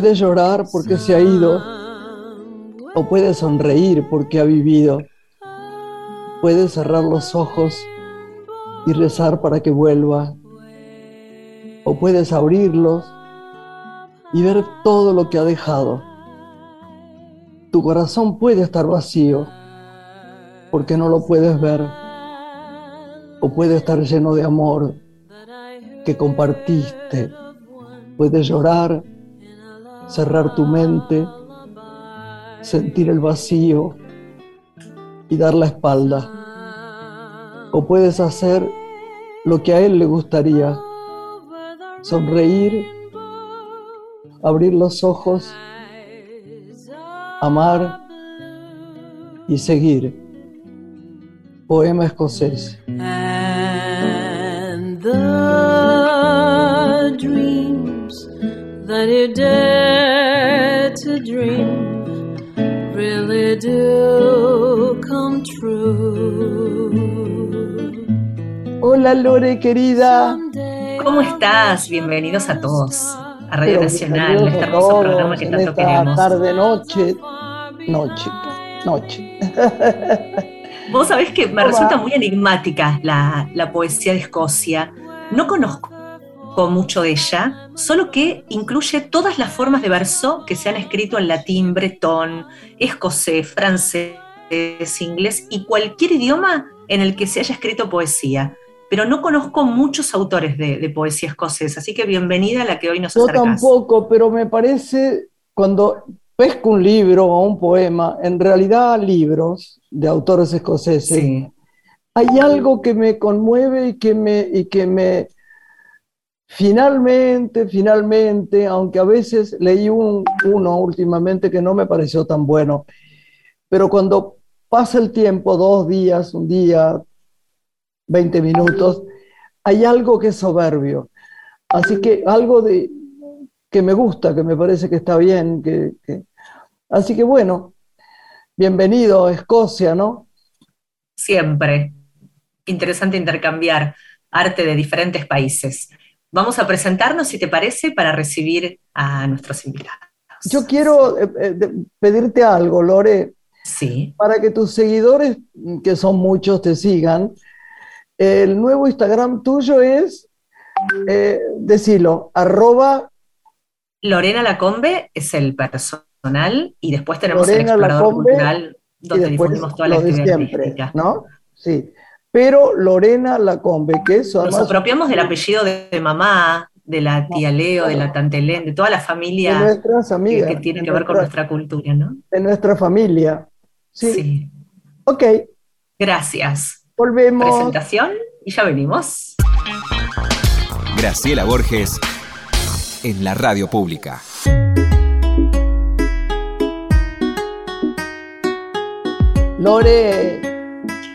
Puede llorar porque se ha ido, o puede sonreír porque ha vivido. Puede cerrar los ojos y rezar para que vuelva, o puedes abrirlos y ver todo lo que ha dejado. Tu corazón puede estar vacío porque no lo puedes ver, o puede estar lleno de amor que compartiste. Puedes llorar, cerrar tu mente, sentir el vacío y dar la espalda. O puedes hacer lo que a él le gustaría, sonreír, abrir los ojos, amar y seguir. Poema escocés. Dream really do come true. Hola Lore querida. ¿Cómo estás? Bienvenidos a todos a Radio Pero Nacional, este a hermoso todos programa que en tanto esta queremos. Tarde, noche, noche, noche. Vos sabés que me Hola. resulta muy enigmática la, la poesía de Escocia. No conozco mucho de ella, solo que incluye todas las formas de verso que se han escrito en latín, bretón, escocés, francés, inglés y cualquier idioma en el que se haya escrito poesía. Pero no conozco muchos autores de, de poesía escocesa, así que bienvenida a la que hoy nos Yo acercás. tampoco, pero me parece cuando pesco un libro o un poema, en realidad libros de autores escoceses, Sí. hay algo que me conmueve y que me, y que me finalmente, finalmente, aunque a veces leí un- uno últimamente que no me pareció tan bueno, pero cuando pasa el tiempo, dos días, un día, 20 minutos, hay algo que es soberbio. Así que algo de, que me gusta, que me parece que está bien. Que, que- Así que bueno, bienvenido a Escocia, ¿no? Siempre. Interesante intercambiar arte de diferentes países. Vamos a presentarnos, si te parece, para recibir a nuestros invitados. Yo quiero eh, eh, pedirte algo, Lore, Sí, para que tus seguidores, que son muchos, te sigan. El nuevo Instagram tuyo es, eh, decilo, arroba Lorena Lacombe es el personal y después tenemos Lorena el explorador Lacombe cultural donde difundimos toda la actividad siempre. ¿no? Sí. Pero Lorena Lacombe, que eso Nos además apropiamos del apellido de, de mamá, de la tía Leo, de la tante Helen, de toda la de familia nuestras que, amigas, que tiene de que ver con nuestra- nuestra cultura, ¿no? de nuestra familia. Sí. Sí. Ok, Gracias. volvemos. Presentación y ya venimos. Graciela Borges en la radio pública. Lore,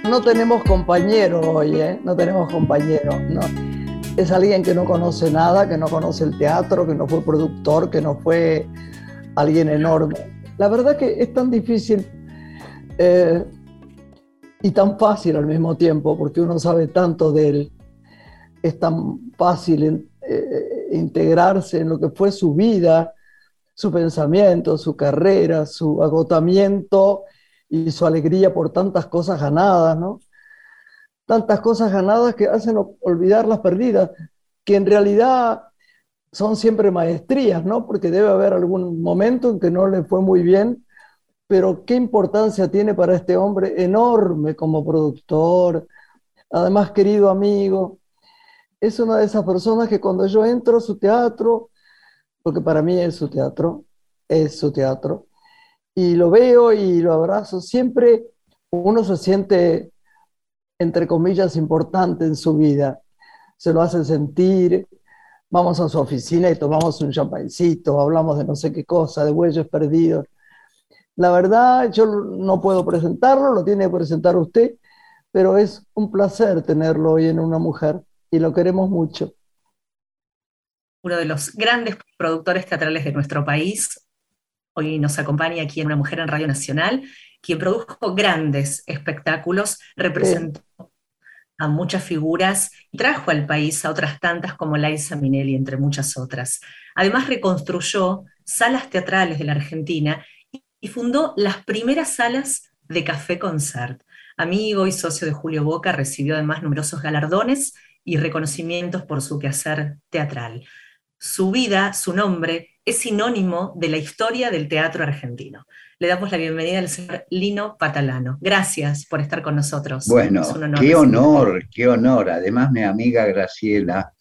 no tenemos compañero hoy, ¿eh? No tenemos compañero, no. Es alguien que no conoce nada, que no conoce el teatro, que no fue productor, que no fue alguien enorme. La verdad que es tan difícil eh, y tan fácil al mismo tiempo, porque uno sabe tanto de él. Es tan fácil eh, integrarse en lo que fue su vida, su pensamiento, su carrera, su agotamiento y su alegría por tantas cosas ganadas, ¿no? Tantas cosas ganadas que hacen olvidar las perdidas, que en realidad son siempre maestrías, ¿no? Porque debe haber algún momento en que no le fue muy bien, pero qué importancia tiene para este hombre enorme como productor, además querido amigo. Es una de esas personas que cuando yo entro a su teatro, porque para mí es su teatro, es su teatro, y lo veo y lo abrazo, siempre uno se siente, entre comillas, importante en su vida. Se lo hace sentir, vamos a su oficina y tomamos un champancito, hablamos de no sé qué cosa, de bueyes perdidos. La verdad, yo no puedo presentarlo, lo tiene que presentar usted, pero es un placer tenerlo hoy en una mujer y lo queremos mucho. uno de los grandes productores teatrales de nuestro país. Hoy nos acompaña aquí en Una Mujer en Radio Nacional, quien produjo grandes espectáculos, representó a muchas figuras y trajo al país a otras tantas como Liza Minnelli, entre muchas otras. Además reconstruyó salas teatrales de la Argentina y fundó las primeras salas de Café Concert. Amigo y socio de Julio Boca, recibió además numerosos galardones y reconocimientos por su quehacer teatral. Su vida, su nombre, es sinónimo de la historia del teatro argentino. Le damos la bienvenida al señor Lino Patalano. Gracias por estar con nosotros. Bueno, qué honor, qué honor. Además, mi amiga Graciela,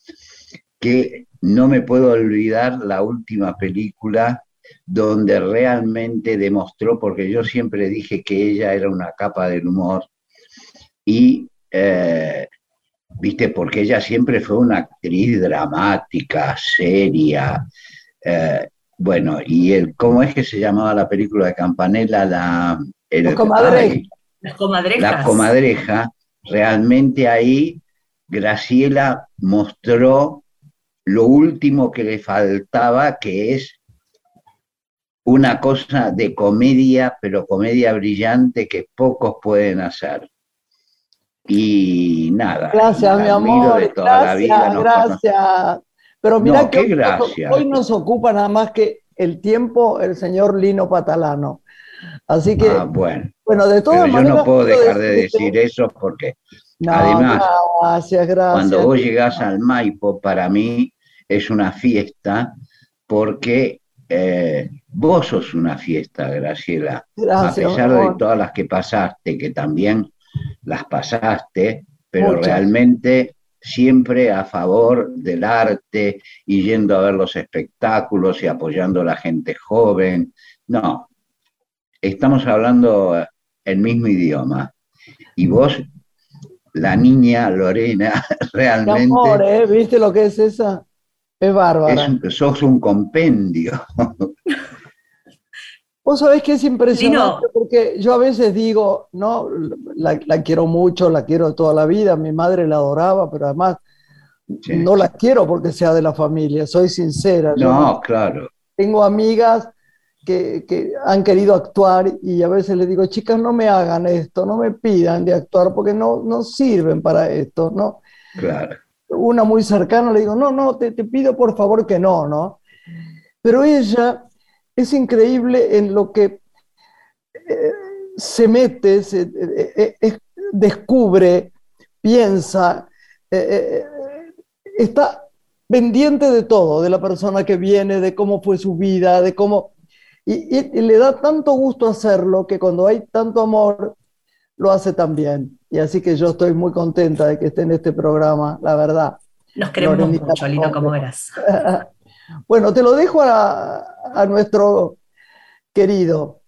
que no me puedo olvidar la última película donde realmente demostró, porque yo siempre dije que ella era una capa del humor, y, eh, viste, porque ella siempre fue una actriz dramática, seria, eh, bueno, y el, ¿cómo es que se llamaba la película de Campanella? La, la comadreja. La comadreja. Realmente ahí Graciela mostró lo último que le faltaba, que es una cosa de comedia, pero comedia brillante que pocos pueden hacer. Y nada. Gracias, mi amor. gracias, gracias. Pero mira que hoy, nos ocupa nada más que el tiempo el señor Lino Patalano. Así que, ah, bueno. bueno, de todas Pero Yo no puedo dejar de decir eso porque, además, cuando vos llegás al Maipo, para mí es una fiesta porque eh, vos sos una fiesta, Graciela. a pesar de todas las que pasaste, que también las pasaste, pero realmente siempre a favor del arte y yendo a ver los espectáculos y apoyando a la gente joven. No, estamos hablando el mismo idioma. Y vos, la niña Lorena, realmente... amor, ¿eh? ¿Viste lo que es esa? Es bárbara. sos un compendio. Vos sabés que es impresionante porque yo a veces digo, no, la, quiero mucho, la quiero toda la vida, mi madre la adoraba, pero además no la quiero porque sea de la familia, soy sincera. No, claro. Tengo amigas que, que, han querido actuar y a veces les digo, chicas, no me hagan esto, no me pidan de actuar porque no, no sirven para esto, ¿no? Claro. Una muy cercana le digo, no, no, te, te pido por favor que no, ¿no? Pero ella es increíble en lo que eh, se mete, se, eh, eh, descubre, piensa, está pendiente de todo, de la persona que viene, de cómo fue su vida, de cómo... Y, y, le da tanto gusto hacerlo que cuando hay tanto amor, lo hace también. Y así que yo estoy muy contenta de que esté en este programa, la verdad. Nos queremos mucho, Lino, como verás. Bueno, te lo dejo a, nuestro querido.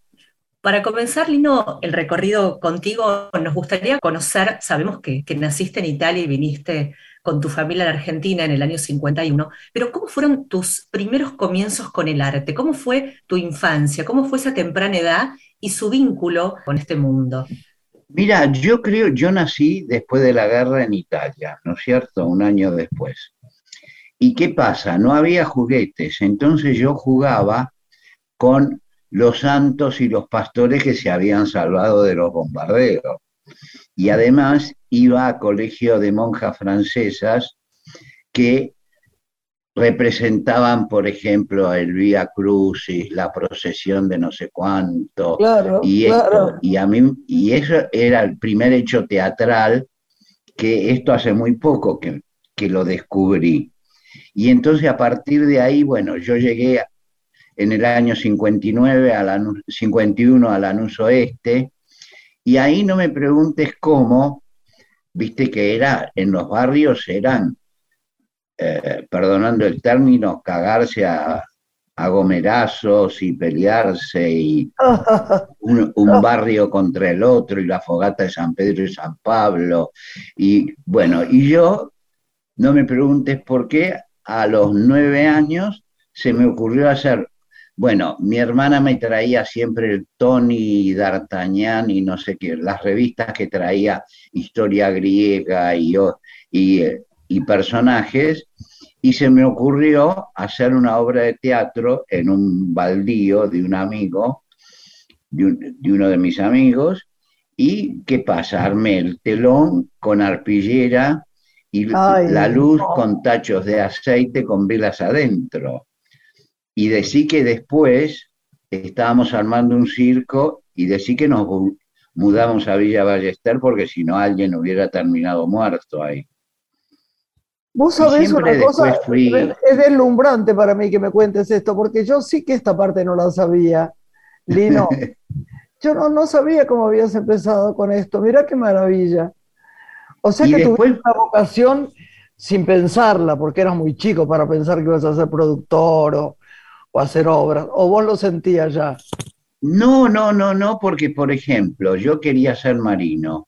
Para comenzar, Lino, el recorrido contigo, nos gustaría conocer, sabemos que, naciste en Italia y viniste con tu familia a la Argentina en el año 51, pero ¿cómo fueron tus primeros comienzos con el arte? ¿Cómo fue tu infancia? ¿Cómo fue esa temprana edad y su vínculo con este mundo? Mira, yo creo, yo nací después de la guerra en Italia, ¿no es cierto? Un año después. ¿Y qué pasa? No había juguetes, entonces yo jugaba con los santos y los pastores que se habían salvado de los bombardeos. Y además iba a colegio de monjas francesas que representaban, por ejemplo, el Vía Crucis, la procesión de no sé cuánto, y, y, a mí, y eso era el primer hecho teatral que esto hace muy poco que, que lo descubrí. Y entonces a partir de ahí, bueno, yo llegué en el año 59 a la, 51 a Lanús Oeste, y ahí no me preguntes cómo, viste que era, en los barrios eran, eh, perdonando el término, cagarse a, gomerazos y pelearse y un, un, barrio contra el otro y la fogata de San Pedro y San Pablo. Y bueno, y yo, no me preguntes por qué, a los nueve años se me ocurrió hacer, bueno, mi hermana me traía siempre el Tony D'Artagnan y no sé qué, las revistas que traía historia griega y, y, personajes, y se me ocurrió hacer una obra de teatro en un baldío de un amigo, de, de uno de mis amigos, y ¿qué pasa? Armé el telón con arpillera, y la luz con tachos de aceite con velas adentro. y decí que después estábamos armando un circo y decí que nos mudamos a Villa Ballester porque si no alguien hubiera terminado muerto ahí. Vos sabés una cosa, es deslumbrante para mí que me cuentes esto, porque yo sí que esta parte no la sabía, Lino. yo no, no sabía cómo habías empezado con esto, mira qué maravilla. O sea que tuviste una vocación sin pensarla, porque eras muy chico para pensar que ibas a ser productor o, o hacer obras, o vos lo sentías ya. No, no, no, no, porque por ejemplo, yo quería ser marino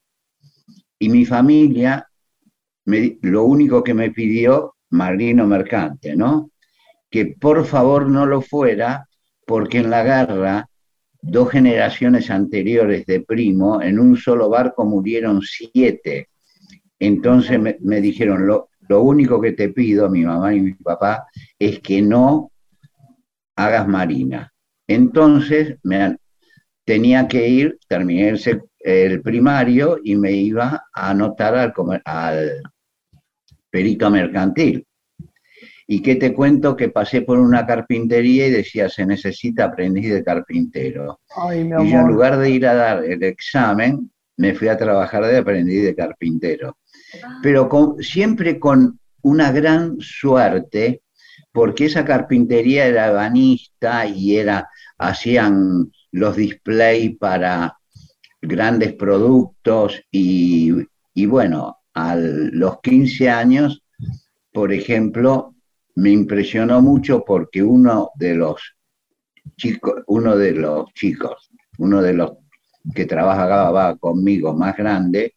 y mi familia lo único que me pidió marino mercante, ¿no? Que por favor no lo fuera, porque en la guerra, dos generaciones anteriores de primo, en un solo barco murieron siete. Entonces me, dijeron, lo, lo único que te pido, mi mamá y mi papá, es que no hagas marina. Entonces me, tenía que ir, terminé el, primario y me iba a anotar al, al perito mercantil. ¿Y qué te cuento? Que pasé por una carpintería y decía, se necesita aprendiz de carpintero. y yo en lugar de ir a dar el examen, me fui a trabajar de aprendiz de carpintero. Pero siempre con una gran suerte, porque esa carpintería era banista y era, hacían los displays para grandes productos y, y bueno, a los 15 años, por ejemplo, me impresionó mucho porque uno de los chicos, uno de los chicos, uno de los que trabajaba conmigo más grande,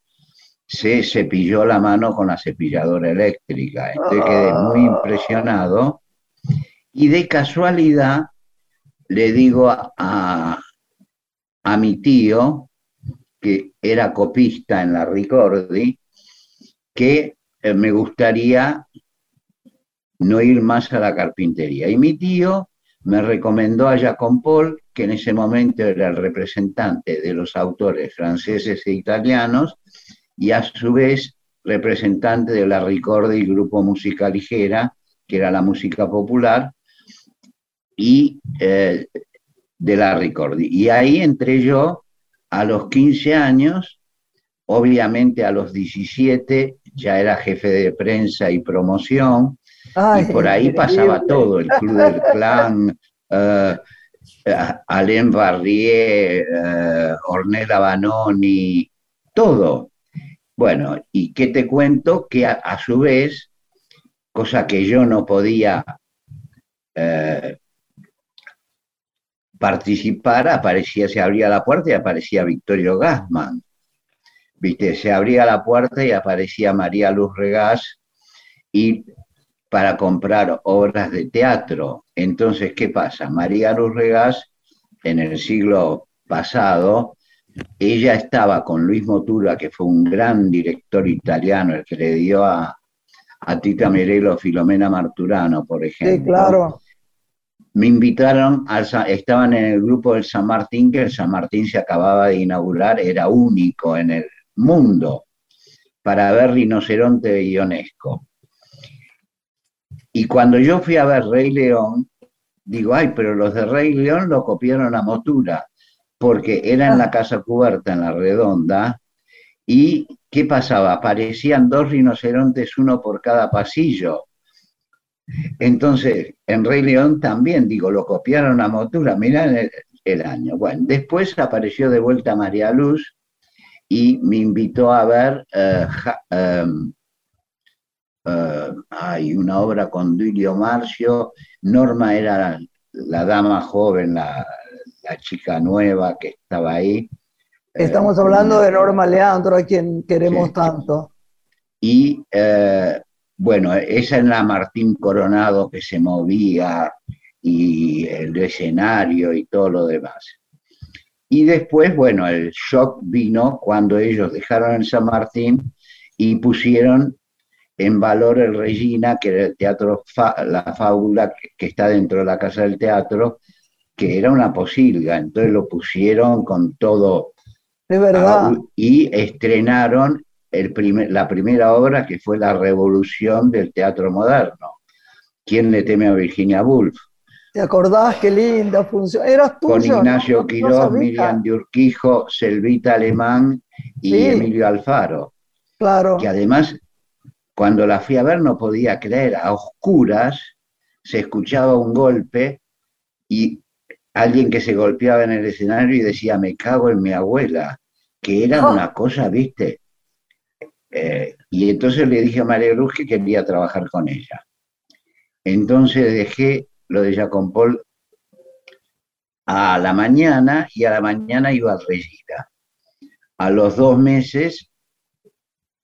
se cepilló la mano con la cepilladora eléctrica. Entonces quedé muy ah. impresionado y de casualidad le digo a, a mi tío, que era copista en la Ricordi, que eh, me gustaría no ir más a la carpintería. Y mi tío me recomendó a Jacques Paul, que en ese momento era el representante de los autores franceses e italianos, y a su vez representante de la Ricordi, grupo música ligera, que era la música popular, y eh, de la Ricordi. Y ahí entré yo a los 15 años, obviamente a los 17 ya era jefe de prensa y promoción, y por ahí pasaba todo, el Club del Clan, uh, Alain Barrier, uh, Ornella Banoni, todo. Bueno, y qué te cuento que a, su vez, cosa que yo no podía participar, aparecía, se abría la puerta y aparecía Victorio Gassman. Se abría la puerta y aparecía María Luz Regás y para comprar obras de teatro. Entonces, ¿qué pasa? María Luz Regás, en el siglo pasado, ella estaba con Luis Motura, que fue un gran director italiano, el que le dio a, a Tita Merelo Filomena Marturano, por ejemplo. Sí, claro. Me invitaron, estaban en el grupo del San Martín, que el San Martín se acababa de inaugurar, era único en el mundo para ver Rinoceronte de Ionesco. Y cuando yo fui a ver Rey León, digo, ay, pero los de Rey León lo copiaron a Motura, porque era en la casa cubierta, en la redonda, y ¿qué pasaba? Aparecían dos rinocerontes, uno por cada pasillo. Entonces, en Rey León también, digo, lo copiaron a Motura, miran el, el año. Bueno, después apareció de vuelta María Luz, y me invitó a ver eh, em, eh, hay una obra con Duilio Marcio, Norma era la, dama joven, la, chica nueva que estaba ahí. Estamos eh, hablando de Norma Leandro, a quien queremos tanto. Y bueno, esa es la Martín Coronado que se movía y el escenario y todo lo demás. Y después, bueno, el shock vino cuando ellos dejaron el San Martín y pusieron en valor el Regina, que era el teatro, la fábula que, está dentro de la Casa del Teatro, que era una posilga, entonces lo pusieron con todo. De verdad. Y estrenaron el primer, la primera obra que fue La Revolución del Teatro Moderno. ¿Quién le teme a Virginia Woolf? ¿Te acordás qué linda función? Eras tú. Con Ignacio Quiroz, Miriam de Urquijo, Selvita Alemán y Emilio Alfaro. Claro. Que además, cuando la fui a ver, no podía creer, a oscuras se escuchaba un golpe y alguien que se golpeaba en el escenario y decía, me cago en mi abuela, que era oh. una cosa, viste. Eh, y entonces le dije a María Luz que quería trabajar con ella. Entonces dejé lo de Jacob Paul a la mañana y a la mañana iba a Regina. A los dos meses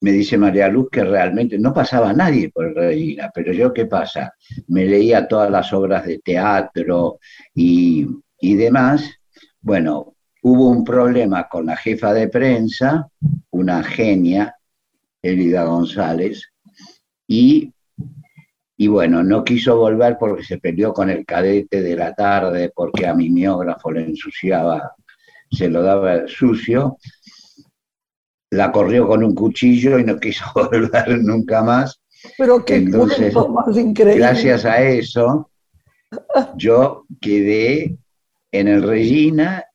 me dice María Luz que realmente no pasaba nadie por Regina, pero yo qué pasa, me leía todas las obras de teatro y, y demás. Bueno, hubo un problema con la jefa de prensa, una genia, Elida González, y y bueno, no quiso volver porque se peleó con el cadete de la tarde, porque a mi miógrafo le ensuciaba, se lo daba sucio. La corrió con un cuchillo y no quiso volver nunca más. Pero qué Entonces, más increíble. Gracias a eso, yo quedé en el Regina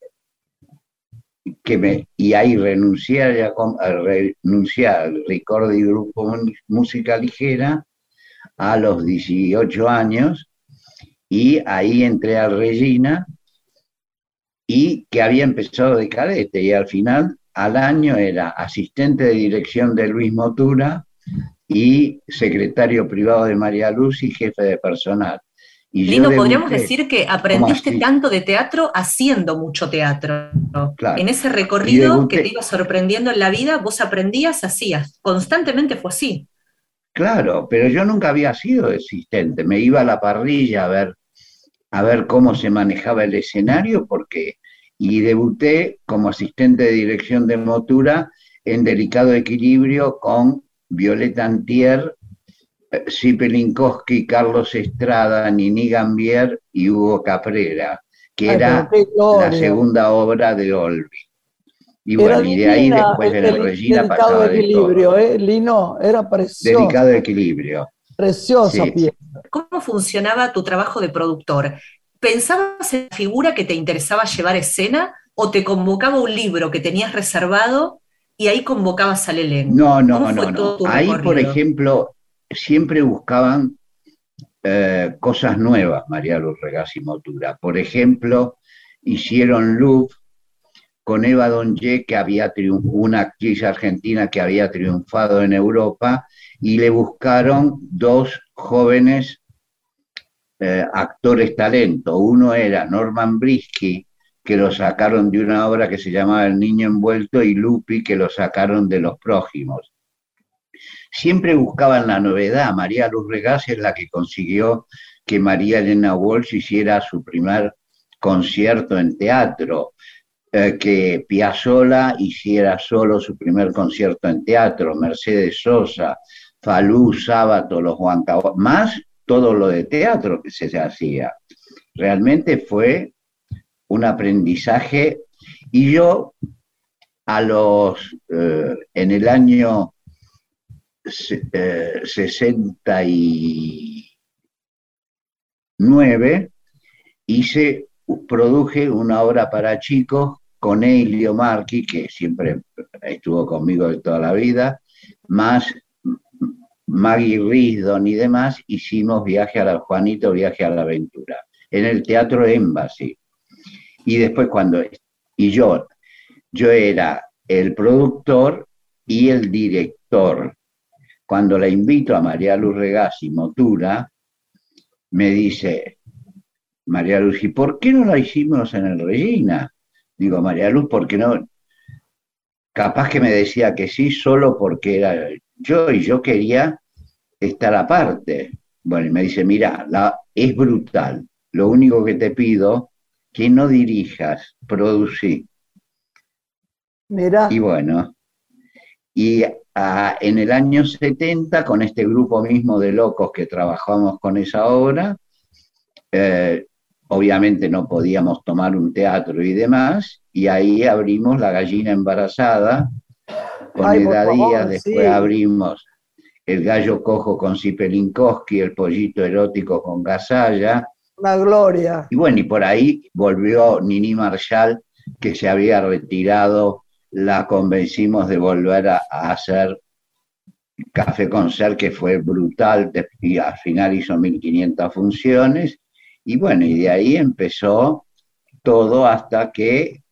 que me, y ahí renuncié a, renunciar al Ricordi Grupo Música Ligera a los 18 años y ahí entré a Regina y que había empezado de cadete y al final al año era asistente de dirección de Luis Motura y secretario privado de María Luz y jefe de personal. Y Lino, podríamos decir que aprendiste tanto de teatro haciendo mucho teatro. En ese recorrido que te iba sorprendiendo en la vida, vos aprendías, hacías. Constantemente fue así. Claro, pero yo nunca había sido asistente. Me iba a la parrilla a ver, a ver cómo se manejaba el escenario, porque y debuté como asistente de dirección de motura en delicado equilibrio con Violeta Antier, Sipelinkowski, Carlos Estrada, Nini Gambier y Hugo Caprera, que era la segunda obra de Olvi. Y bueno, y de ahí después en el Regina pasaba de equilibrio, ¿eh? Lino, era precioso. Dedicado a equilibrio. Preciosa pieza. ¿Cómo funcionaba tu trabajo de productor? ¿Pensabas en la figura que te interesaba llevar a escena o te convocaba un libro que tenías reservado y ahí convocabas al elenco? No, no, no, no. Ahí, por ejemplo, siempre buscaban eh, cosas nuevas, María Luz Regás y Motura. Por ejemplo, hicieron Louvre con Eva Donye, que había una actriz argentina que había triunfado en Europa, y le buscaron dos jóvenes eh, actores talento. Uno era Norman Brisky, que lo sacaron de una obra que se llamaba El Niño Envuelto, y Lupi, que lo sacaron de Los Prójimos. Siempre buscaban la novedad. María Luz Regás es la que consiguió que María Elena Walsh hiciera su primer concierto en teatro. Eh, que Piazzolla hiciera solo su primer concierto en teatro, Mercedes Sosa, Falú, Sábato, los Juan más todo lo de teatro que se hacía. Realmente fue un aprendizaje y yo a los, eh, en el año 69 eh, hice, produje una obra para chicos con Elio Marchi, que siempre estuvo conmigo de toda la vida, más Maggie Risdon y demás, hicimos Viaje a la Juanito, Viaje a la Aventura, en el Teatro Embassy. Y después cuando, y yo, yo era el productor y el director. Cuando la invito a María Luz Regasi Motura, me dice, María Luz, ¿y por qué no la hicimos en el Regina? Digo, María Luz, ¿por qué no? Capaz que me decía que sí, solo porque era yo y yo quería estar aparte. Bueno, y me dice, mira, la, es brutal. Lo único que te pido, que no dirijas, producí. Mira. Y bueno, y en el año 70, con este grupo mismo de locos que trabajamos con esa obra, eh, obviamente no podíamos tomar un teatro y demás, y ahí abrimos La gallina embarazada con Edad después abrimos El gallo cojo con Sipelinkowski, El pollito erótico con Gasalla, Una gloria. Y bueno, y por ahí volvió Nini Marshall, que se había retirado, la convencimos de volver a, hacer Café Concert, que fue brutal, y al final hizo 1500 funciones, y bueno, y de ahí empezó todo hasta que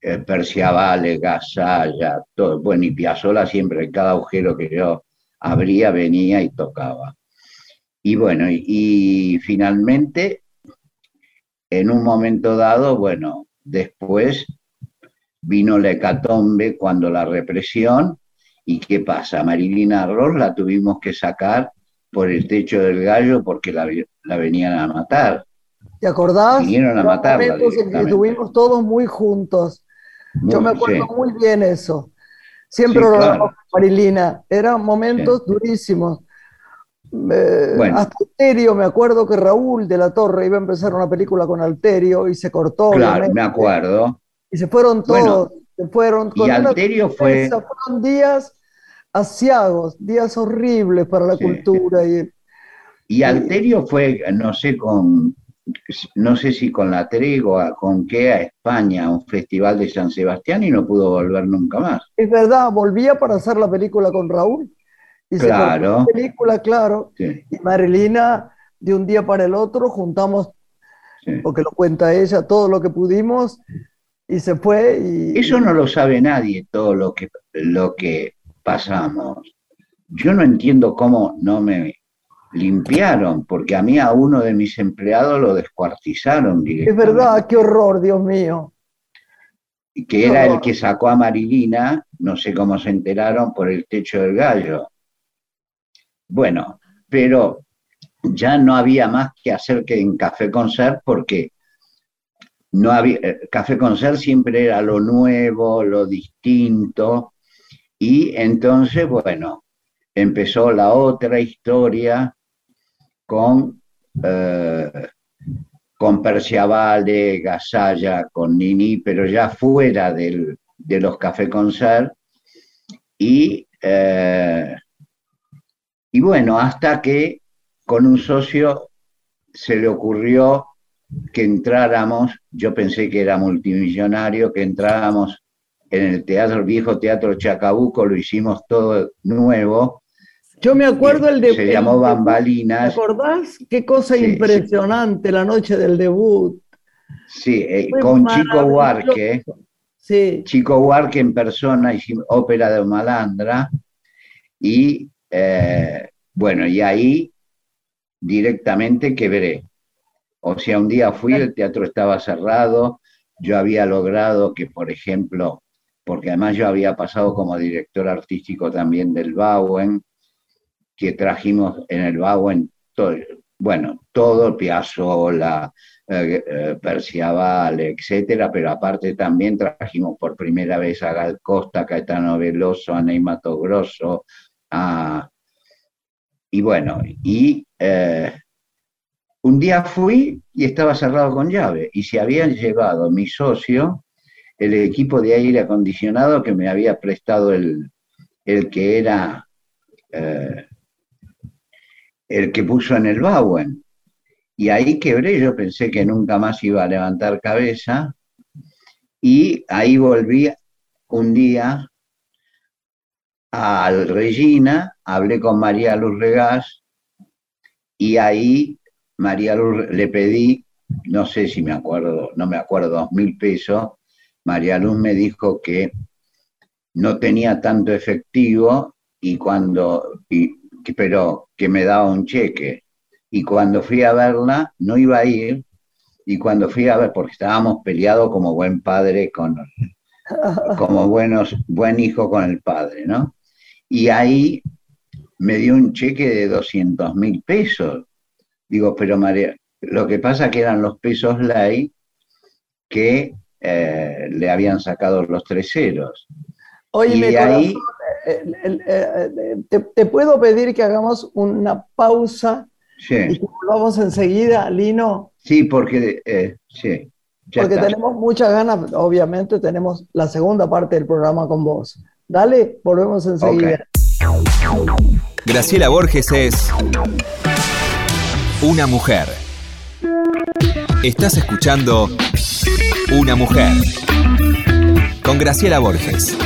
eh, Perciavale, Gasalla, todo, bueno, y Piazzolla siempre, en cada agujero que yo abría, venía y tocaba. Y bueno, y, finalmente, en un momento dado, bueno, después vino la hecatombe cuando la represión, ¿y qué pasa? Marilina Ross la tuvimos que sacar por el techo del gallo porque la, venían a matar. ¿Te acordás? Vinieron a matarla. estuvimos todos muy juntos. Yo me acuerdo muy bien eso. Siempre lo Marilina. Eran momentos durísimos. Hasta Alterio, me acuerdo que Raúl de la Torre iba a empezar una película con Alterio y se cortó. Claro, me acuerdo. Y se fueron todos. se fueron y Alterio fue. Fueron días asiagos, días horribles para la cultura. Y, y Alterio fue, no sé, con. No sé si con la tregua, con qué, a España, a un festival de San Sebastián y no pudo volver nunca más. Es verdad, volvía para hacer la película con Raúl claro. película, claro. Y Marilina, de un día para el otro, juntamos, porque lo cuenta ella, todo lo que pudimos y se fue. Y, Eso no lo sabe nadie, todo lo que, lo que pasamos. Yo no entiendo cómo no me limpiaron, porque a mí a uno de mis empleados lo descuartizaron. Es verdad, qué horror, Dios mío. Que era el que sacó a Marilina, no sé cómo se enteraron, por el techo del gallo. Bueno, pero ya no había más que hacer que en Café Concert porque no había, eh, Café Concert siempre era lo nuevo, lo distinto, y entonces, bueno, empezó la otra historia con, eh, con Gasalla, con Nini, pero ya fuera de los Café Concert, y eh, y bueno, hasta que con un socio se le ocurrió que entráramos, yo pensé que era multimillonario, que entráramos en el teatro, el viejo teatro Chacabuco, lo hicimos todo nuevo. Yo me acuerdo el de... Se llamó Bambalinas. ¿Te acordás? Qué cosa impresionante la noche del debut. Sí, eh, con Chico Huarque. Sí. Chico Huarque en persona, hicimos ópera de Malandra. Y eh, bueno, y ahí directamente quebré. O sea, un día fui, el teatro estaba cerrado, yo había logrado que, por ejemplo, porque además yo había pasado como director artístico también del Bauen, que trajimos en el Bauen, todo, bueno, todo, Piazzolla, eh, eh, Perciavale, etcétera, pero aparte también trajimos por primera vez a Gal Costa, Caetano Veloso, a Neymato Grosso, y bueno, y eh, un día fui y estaba cerrado con llave. Y se habían llevado mi socio el equipo de aire acondicionado que me había prestado el, el que era eh, el que puso en el Bauen. Y ahí quebré, yo pensé que nunca más iba a levantar cabeza. Y ahí volví un día al Regina, hablé con María Luz Regás y ahí María Luz le pedí, no sé si me acuerdo, no me acuerdo, dos mil pesos. María Luz me dijo que no tenía tanto efectivo y cuando, pero que me daba un cheque. Y cuando fui a verla, no iba a ir. Y cuando fui a ver, porque estábamos peleados como buen padre con, como buenos, buen hijo con el padre, ¿no? y ahí me dio un cheque de 200 mil pesos. Digo, pero María, lo que pasa que eran los pesos ley que eh, le habían sacado los tres ceros. Oye, y ahí... Eh, eh, te, puedo pedir que hagamos una pausa sí. y que volvamos enseguida, Lino? Sí, porque sí. Porque tenemos muchas ganas, obviamente tenemos la segunda parte del programa con vos. Dale, volvemos enseguida. Graciela Borges es una mujer. Estás escuchando Una mujer con Graciela Borges.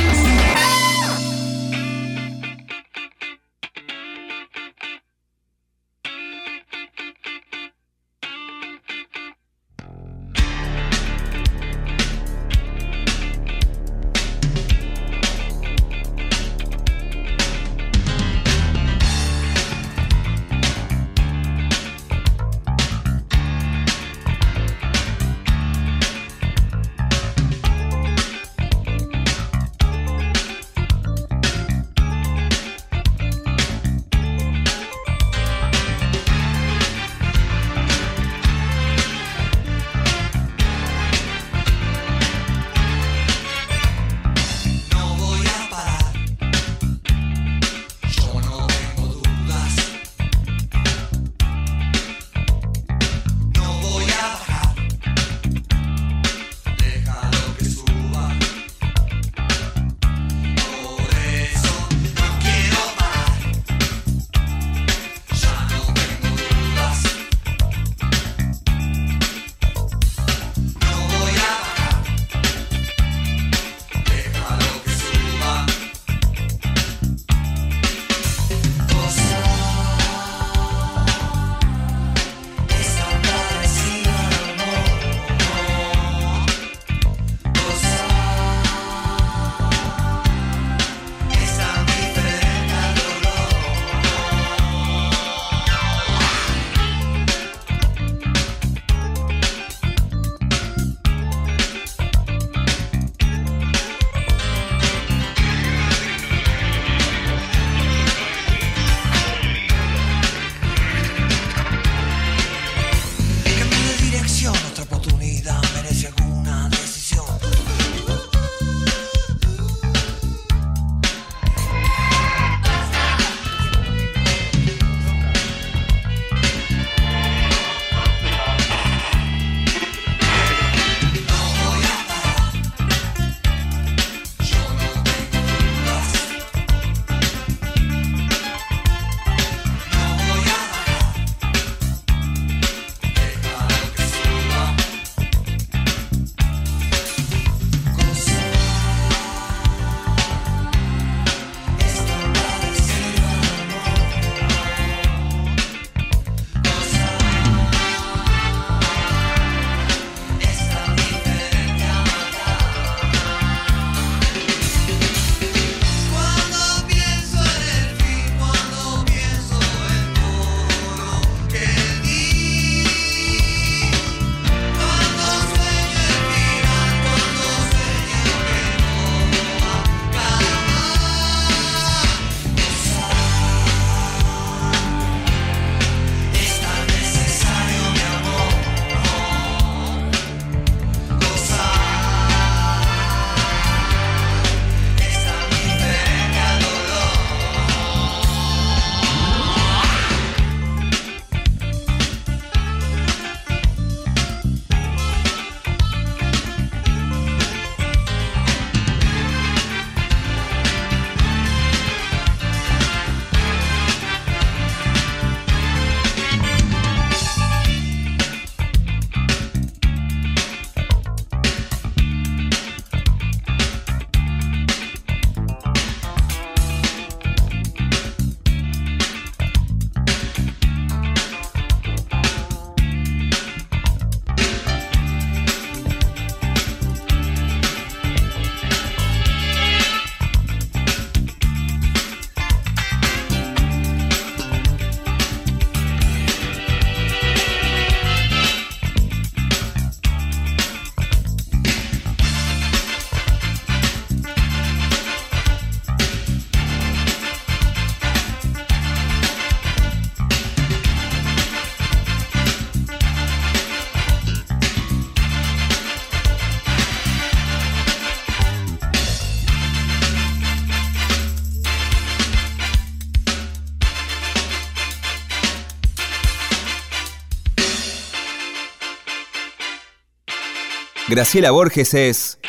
Graciela Borges es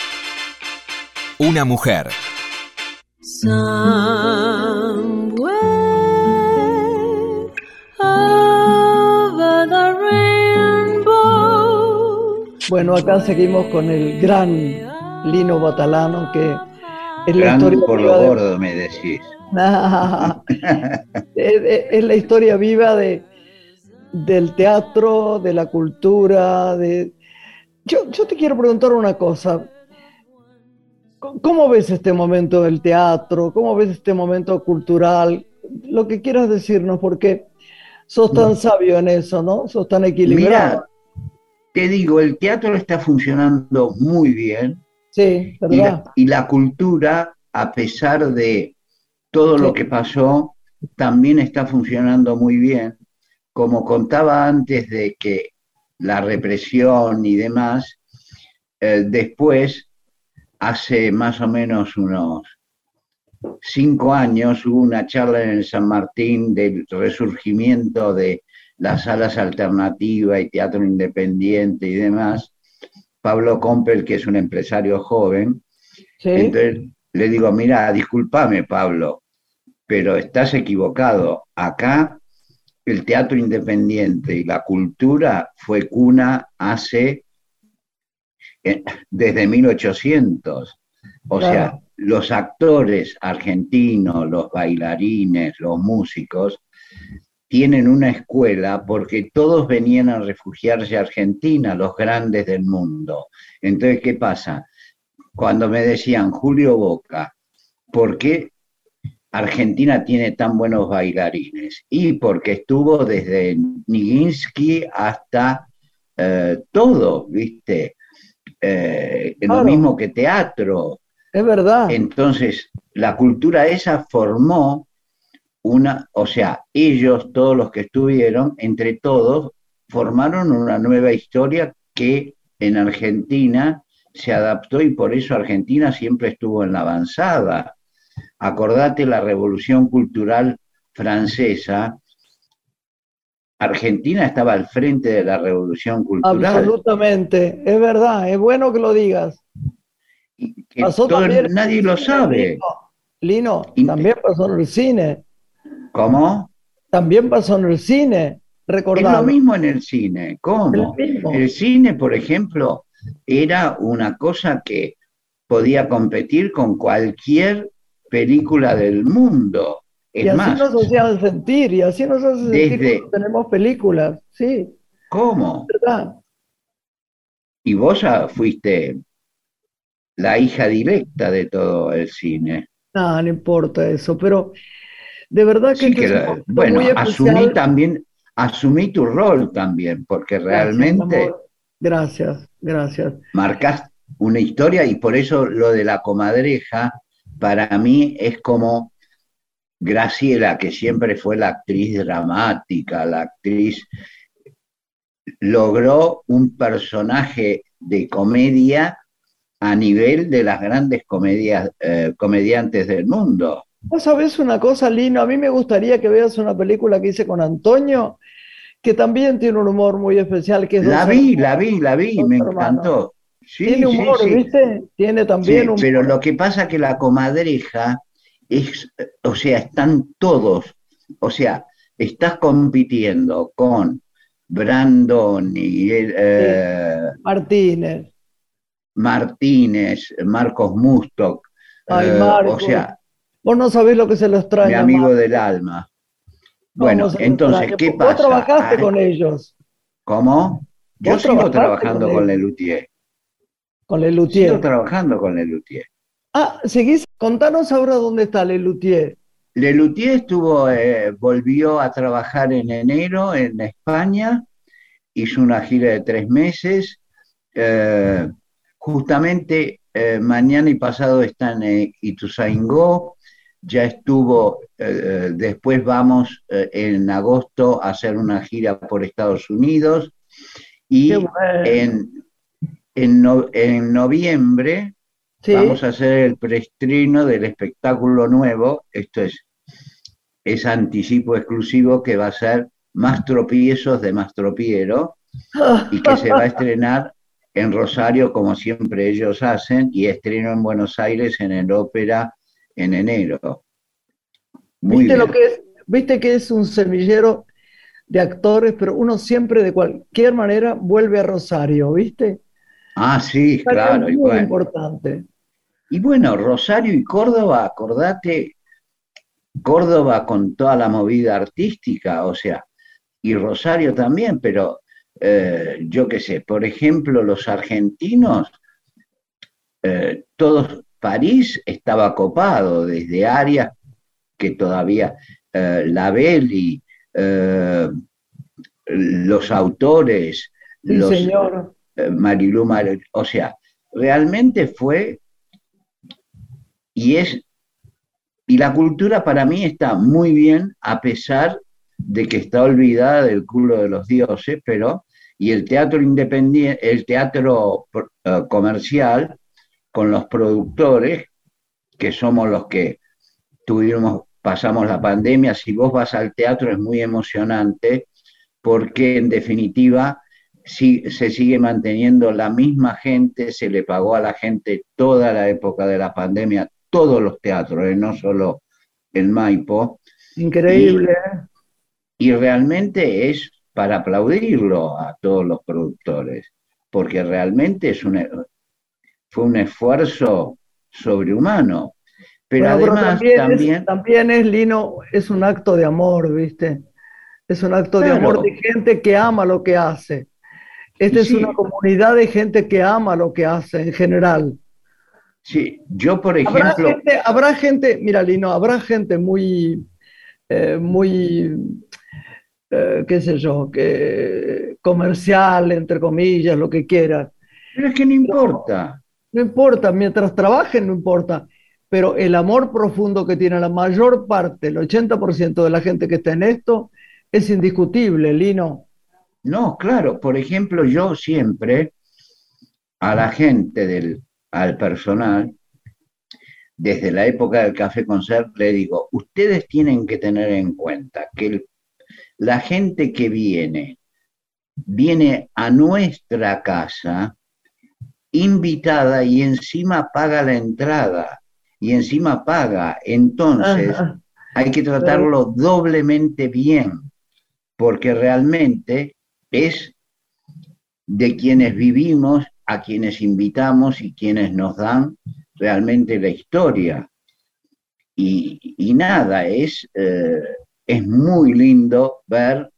una mujer. Somewhere over the rainbow, Bueno, acá seguimos con el gran Lino Batalano, que es la historia por lo gordo, me decís. es, la historia viva de, del teatro, de la cultura. De... Yo, yo te quiero preguntar una cosa. ¿Cómo ves este momento del teatro? ¿Cómo ves este momento cultural? Lo que quieras decirnos, porque sos tan sabio en eso, ¿no? Sos tan equilibrado. Mira, te digo, el teatro está funcionando muy bien. Sí, ¿verdad? Y la, cultura, a pesar de todo lo que pasó, también está funcionando muy bien. Como contaba antes de que la represión y demás, eh, después hace más o menos unos cinco años hubo una charla en el San Martín del resurgimiento de las salas alternativas y teatro independiente y demás. Pablo Compel, que es un empresario joven, entonces le digo, mira, discúlpame Pablo, pero estás equivocado. Acá el teatro independiente y la cultura fue cuna hace eh, desde 1800. O sea, los actores argentinos, los bailarines, los músicos, tienen una escuela porque todos venían a refugiarse a Argentina, los grandes del mundo. Entonces, ¿qué pasa? Cuando me decían, Julio Boca, ¿por qué Argentina tiene tan buenos bailarines? Y porque estuvo desde Nijinsky hasta eh, todo, ¿viste? Eh, lo mismo que teatro. Es verdad. Entonces, la cultura esa formó una, o sea, ellos, todos los que estuvieron, entre todos, formaron una nueva historia que en Argentina se adaptó y por eso Argentina siempre estuvo en la avanzada. Acordate la revolución cultural francesa, Argentina estaba al frente de la revolución cultural. Absolutamente, es verdad, es bueno que lo digas. nadie lo sabe. Lino, también pasó en el cine. ¿Cómo? También pasó en el cine, recordar. Es lo mismo en el cine, ¿cómo? El, cine, por ejemplo, era una cosa que podía competir con cualquier película del mundo y así nos hacían sentir, y así nos hace sentir cuando tenemos películas, sí. ¿Cómo? ¿Verdad? Y vos fuiste la hija directa de todo el cine. No, no importa eso, pero de verdad que, que bueno, asumí también, asumí tu rol también, porque realmente gracias, gracias. Marcas una historia y por eso lo de la comadreja para mí es como Graciela, que siempre fue la actriz dramática, la actriz, logró un personaje de comedia a nivel de las grandes comedias, eh, comediantes del mundo. ¿Vos sabés una cosa, Lino? A mí me gustaría que veas una película que hice con Antonio, que también tiene un humor muy especial. Que la vi, la vi, la vi, me encantó. Tiene humor, ¿viste? Tiene también humor. Pero lo que pasa es que la comadreja o sea, están todos, o sea, estás compitiendo con Brandon y eh, Martínez. Martínez, Marcos Mustok. Eh, o sea, vos no sabés lo que se los trae. Mi amigo del alma. Bueno, entonces, ¿qué pasa? Vos trabajaste con ellos. ¿Cómo? Yo sigo trabajando con, Lelutier. Con Lelutier. Sigo trabajando con Lelutier. Ah, seguís, contanos ahora dónde está Lelutier. Lelutier estuvo, eh, volvió a trabajar en enero en España, hizo una gira de tres meses. Eh, justamente eh, mañana y pasado está en Ituzaingó, ya estuvo, después vamos en agosto a hacer una gira por Estados Unidos y en, en noviembre Vamos a hacer el preestreno del espectáculo nuevo. Esto es, es anticipo exclusivo que va a ser Más tropiezos de Mastropiero y que se va a estrenar en Rosario como siempre ellos hacen y estreno en Buenos Aires en el ópera en enero. ¿Viste, Lo que es, Viste que es un semillero de actores, pero uno siempre de cualquier manera vuelve a Rosario, ¿viste? Ah, sí, claro. Muy bueno. importante. Y bueno, Rosario y Córdoba, acordate, Córdoba con toda la movida artística, o sea, y Rosario también, pero eh, yo qué sé, por ejemplo, los argentinos, eh, todos, París estaba copado, desde Arias, que todavía, eh, la Belli, los autores, los, señor. Marilu, o sea, realmente fue y es y la cultura para mí está muy bien a pesar de que está olvidada del culo de los dioses, pero y el teatro independiente, el teatro eh, comercial con los productores que somos los que tuvimos pasamos la pandemia, si vos vas al teatro es muy emocionante porque en definitiva si, se sigue manteniendo la misma gente, se le pagó a la gente toda la época de la pandemia, todos los teatros, ¿eh? no solo el Maipo. Increíble. Y, realmente es para aplaudirlo a todos los productores, porque realmente es un, fue un esfuerzo sobrehumano. Pero además también, también, es, Lino, es un acto de amor, ¿viste? Es un acto de amor de gente que ama lo que hace. Esta es una comunidad de gente que ama lo que hace en general. Sí, yo por ejemplo... Habrá gente, mira Lino, habrá gente muy, eh, muy, eh, qué sé yo, que comercial, entre comillas, lo que quiera. Pero es que no importa. No, importa, mientras trabajen no importa. Pero el amor profundo que tiene la mayor parte, el 80% de la gente que está en esto, es indiscutible, Lino. No, claro, por ejemplo, yo siempre a la gente, del, al personal, desde la época del café ser, le digo, ustedes tienen que tener en cuenta que la gente que viene, viene a nuestra casa invitada y encima paga la entrada y encima paga. Entonces, hay que tratarlo doblemente bien, porque realmente es de quienes vivimos, a quienes invitamos y quienes nos dan realmente la historia. Y, nada, es, eh, es muy lindo ver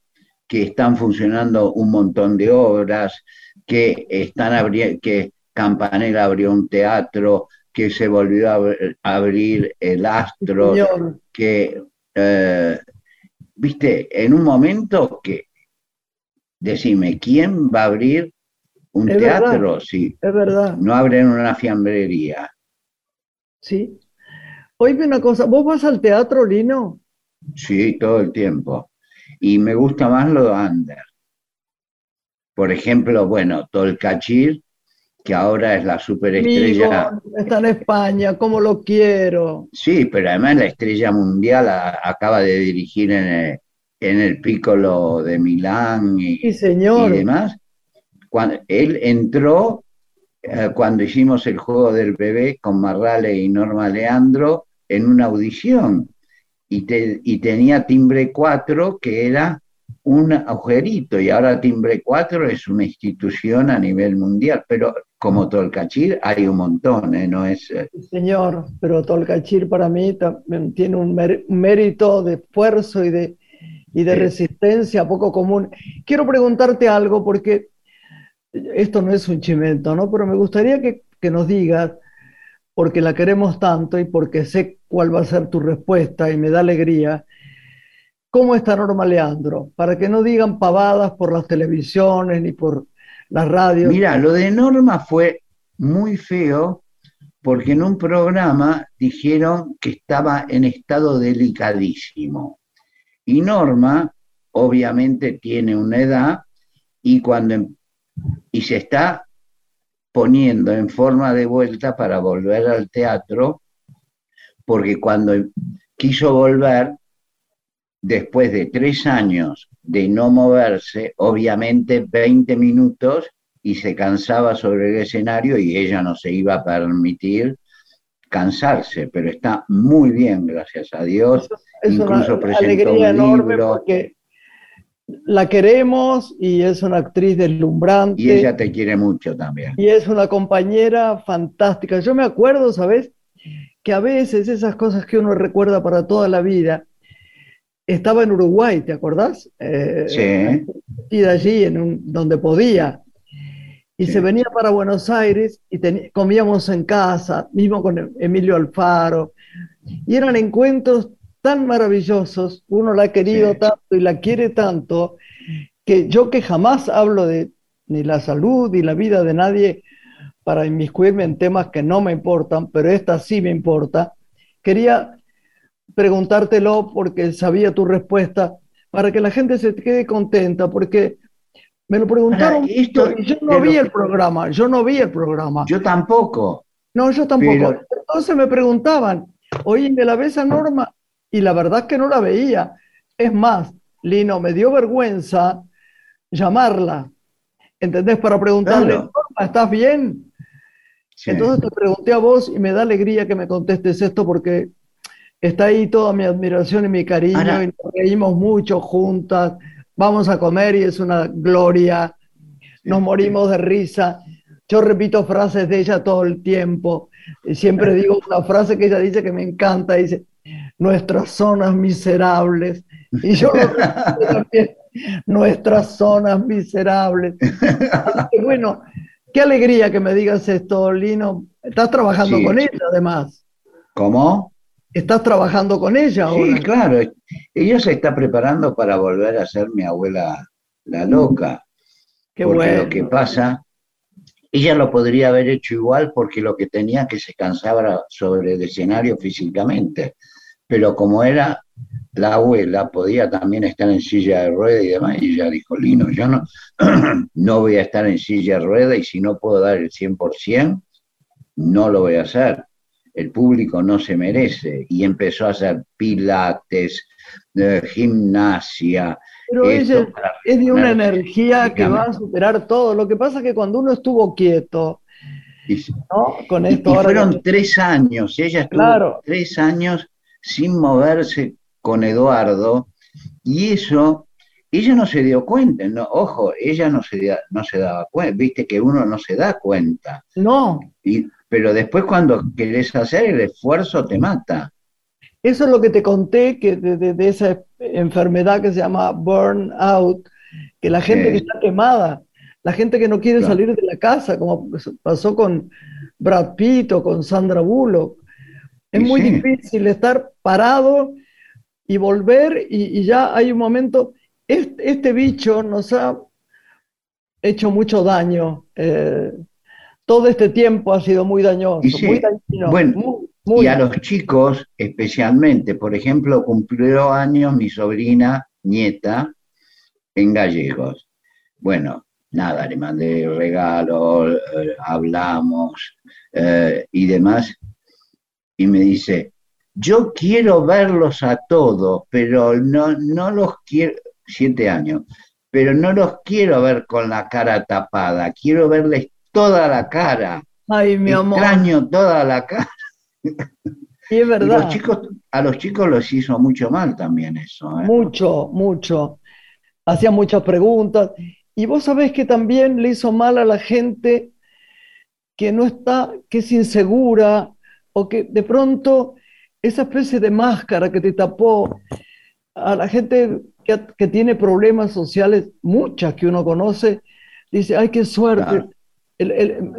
que están funcionando un montón de obras, que, están que Campanella abrió un teatro, que se volvió a abrir el astro, que, eh, viste, en un momento que Decime, ¿quién va a abrir un teatro si es verdad. no abren una fiambrería? Sí. Oye, una cosa, ¿vos vas al teatro, Lino? Sí, todo el tiempo. Y me gusta más lo de under. Por ejemplo, bueno, Tolcachir, que ahora es la superestrella. está en España, ¿cómo lo quiero? Sí, pero además la estrella mundial acaba de dirigir en el, en el Piccolo de Milán y, señor. y demás. Cuando, él entró eh, cuando hicimos el juego del bebé con Marrale y Norma Leandro en una audición y, y tenía timbre 4 que era un agujerito y ahora timbre 4 es una institución a nivel mundial, pero como Tolcachir hay un montón, ¿eh? no es... Eh, señor, pero Tolcachir para mí también tiene un mérito de esfuerzo y de, y de resistencia poco común. Quiero preguntarte algo porque esto no es un chimento, ¿no? Pero me gustaría que, nos digas, porque la queremos tanto y porque sé cuál va a ser tu respuesta y me da alegría, ¿cómo está Norma Leandro? Para que no digan pavadas por las televisiones ni por las radios. Mira, lo de Norma fue muy feo porque en un programa dijeron que estaba en estado delicadísimo. Y Norma, obviamente, tiene una edad y, cuando, em, y se está poniendo en forma de vuelta para volver al teatro, porque cuando quiso volver, después de tres años de no moverse, obviamente 20 minutos y se cansaba sobre el escenario y ella no se iba a permitir cansarse, pero está muy bien, gracias a Dios. Incluso presentó un libro. Porque la queremos y es una actriz deslumbrante. Y ella te quiere mucho también. Y es una compañera fantástica. Yo me acuerdo, ¿sabes? Que a veces esas cosas que uno recuerda para toda la vida, estaba en Uruguay, ¿te acordás? Eh, sí. Y de allí, en un, donde podía. Y se venía para Buenos Aires y comíamos en casa, mismo con Emilio Alfaro. Y eran encuentros tan maravillosos, uno la ha querido tanto y la quiere tanto, que yo que jamás hablo de ni la salud ni la vida de nadie para inmiscuirme en temas que no me importan, pero esta sí me importa, quería preguntártelo porque sabía tu respuesta, para que la gente se quede contenta, porque me lo preguntaron y yo no vi el programa, yo no vi el programa. Yo tampoco. No, yo tampoco. Entonces me preguntaban, oye, ¿me la ves a Norma? y la verdad es que no la veía. Es más, Lino, me dio vergüenza llamarla, ¿entendés? Para preguntarle, ¿estás bien? Entonces te pregunté a vos y me da alegría que me contestes esto porque está ahí toda mi admiración y mi cariño y nos reímos mucho juntas, vamos a comer y es una gloria, nos morimos de risa. Yo repito frases de ella todo el tiempo. Y siempre digo una frase que ella dice que me encanta, dice, nuestras zonas miserables. Y yo también, nuestras zonas miserables. bueno, qué alegría que me digas esto, Lino. Estás trabajando con ella, además. ¿Cómo? ¿Estás trabajando con ella ahora? Sí, claro. Ella se está preparando para volver a ser mi abuela la loca. Qué porque bueno. lo que pasa, ella lo podría haber hecho igual porque lo que tenía que se cansaba sobre el escenario físicamente pero como era la abuela, podía también estar en silla de rueda y demás, y ella dijo, Lino, yo no, no voy a estar en silla de rueda y si no puedo dar el 100%, no lo voy a hacer. El público no se merece. Y empezó a hacer pilates, eh, gimnasia. Pero ella es de una energía que va a superar todo. Lo que pasa es que cuando uno estuvo quieto, ¿no? Con esto fueron tres años, ella estuvo tres años sin moverse con Eduardo, y eso, ella no se dio cuenta, no, ojo, ella no se, no se daba cuenta, viste que uno no se da cuenta. No. Y, pero después cuando querés hacer el esfuerzo te mata. Eso es lo que te conté, que de, esa enfermedad que se llama burnout, que la gente que está quemada, la gente que no quiere salir de la casa, como pasó con Brad Pitt o con Sandra Bullock, es muy difícil estar parado y volver y, ya hay un momento, este, bicho nos ha hecho mucho daño. Eh, todo este tiempo ha sido muy dañoso, muy dañino. Bueno, y a los chicos especialmente, por ejemplo, cumplió años mi sobrina nieta en Gallegos. Bueno, nada, le mandé regalos, eh, hablamos eh, y demás y me dice, yo quiero verlos a todos, pero no, no los quiero, siete años, pero no los quiero ver con la cara tapada, quiero verles toda la cara. Ay, mi amor. Extraño toda la cara. Sí, es verdad. chicos, a los chicos los hizo mucho mal también eso. ¿eh? Mucho, mucho. Hacían muchas preguntas. Y vos sabés que también le hizo mal a la gente que no está, que es insegura, o que de pronto esa especie de máscara que te tapó a la gente que, tiene problemas sociales, muchas que uno conoce, dice, ay, qué suerte.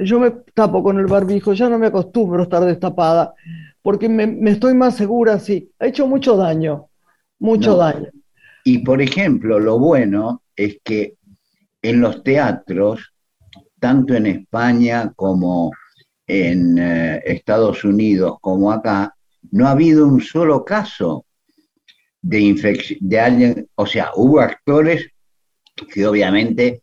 Yo me tapo con el barbijo, ya no me acostumbro a estar destapada, porque me, estoy más segura así. Ha hecho mucho daño, mucho daño. Y por ejemplo, lo bueno es que en los teatros, tanto en España como en eh, Estados Unidos como acá, no ha habido un solo caso de infección de alguien, o sea, hubo actores que obviamente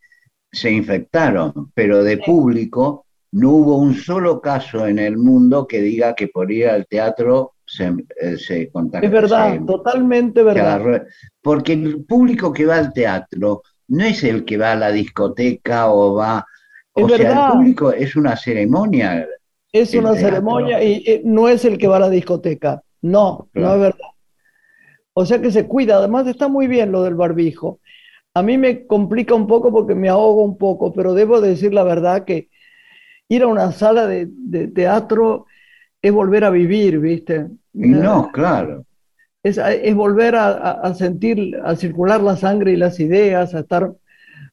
se infectaron, pero de público no hubo un solo caso en el mundo que diga que por ir al teatro se, eh, se contagió. Es verdad, totalmente verdad. porque el público que va al teatro no es el que va a la discoteca o va o sea, el público es una ceremonia. Es una ceremonia y, no es el que va a la discoteca. No, no es verdad. O sea que se cuida. Además está muy bien lo del barbijo. A mí me complica un poco porque me ahogo un poco, pero debo decir la verdad que ir a una sala de, teatro es volver a vivir, ¿viste? No, claro. Es, volver a, sentir, a circular la sangre y las ideas, a estar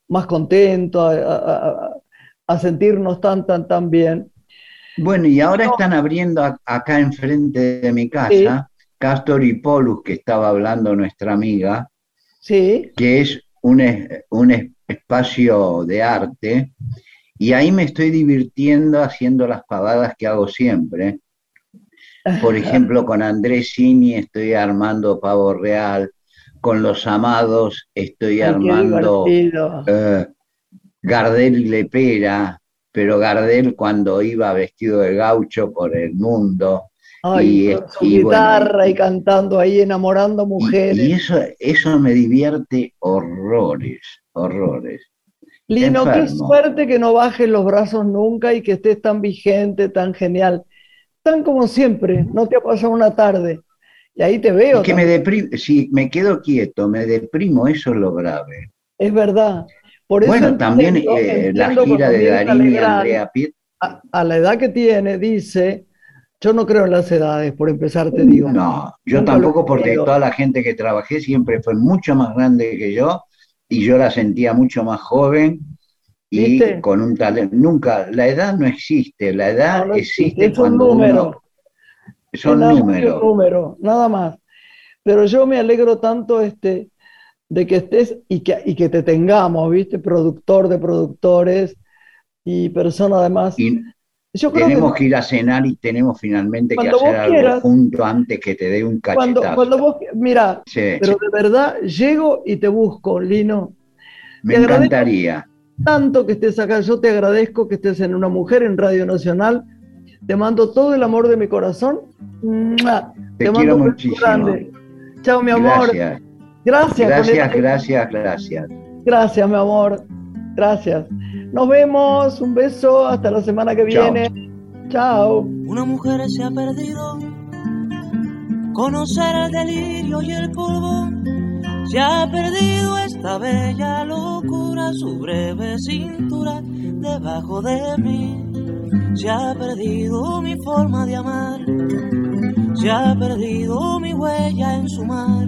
más contento, a, sentirnos tan, tan, tan bien. Bueno, y ahora están abriendo acá enfrente de mi casa Castor y Polus, que estaba hablando nuestra amiga, sí. que es un, un espacio de arte, y ahí me estoy divirtiendo haciendo las pavadas que hago siempre. Por ejemplo, con Andrés Cini estoy armando Pavo Real, con Los Amados estoy armando eh, Gardel y Lepera, pero Gardel cuando iba vestido de gaucho por el mundo. Y, con su guitarra y cantando ahí, enamorando mujeres. Y, eso, eso me divierte horrores, horrores. Lino, qué suerte que no bajes los brazos nunca y que estés tan vigente, tan genial. Tan como siempre, no te ha pasado una tarde. Y ahí te veo. Es que me deprimo, si me quedo quieto, me deprimo, eso es lo grave. Es verdad. bueno, también eh, la gira de Darín y Andrea Piet. A, la edad que tiene, dice, yo no creo en las edades, por empezar te digo. No, yo tampoco porque toda la gente que trabajé siempre fue mucho más grande que yo y yo la sentía mucho más joven y con un talento. Nunca, la edad no existe, la edad existe, es cuando un número. son números. número, nada más. Pero yo me alegro tanto este, de que estés y que, y que te tengamos, ¿viste? Productor de productores y persona además. Yo tenemos que, ir a cenar y tenemos finalmente que hacer algo junto antes que te dé un cachetazo. Cuando, vos, mira, pero de verdad llego y te busco, Lino. Me encantaría. Tanto que estés acá, yo te agradezco que estés en Una Mujer en Radio Nacional. Te mando todo el amor de mi corazón. Te, quiero muchísimo. Chao, mi amor. Gracias. Gracias, gracias, gracias, gracias. Gracias, mi amor. Gracias. Nos vemos. Un beso. Hasta la semana que viene. Chao. Una mujer se ha perdido. Conocer el delirio y el polvo. Se ha perdido esta bella locura, su breve cintura debajo de mí. Se ha perdido mi forma de amar. Se ha perdido mi huella en su mar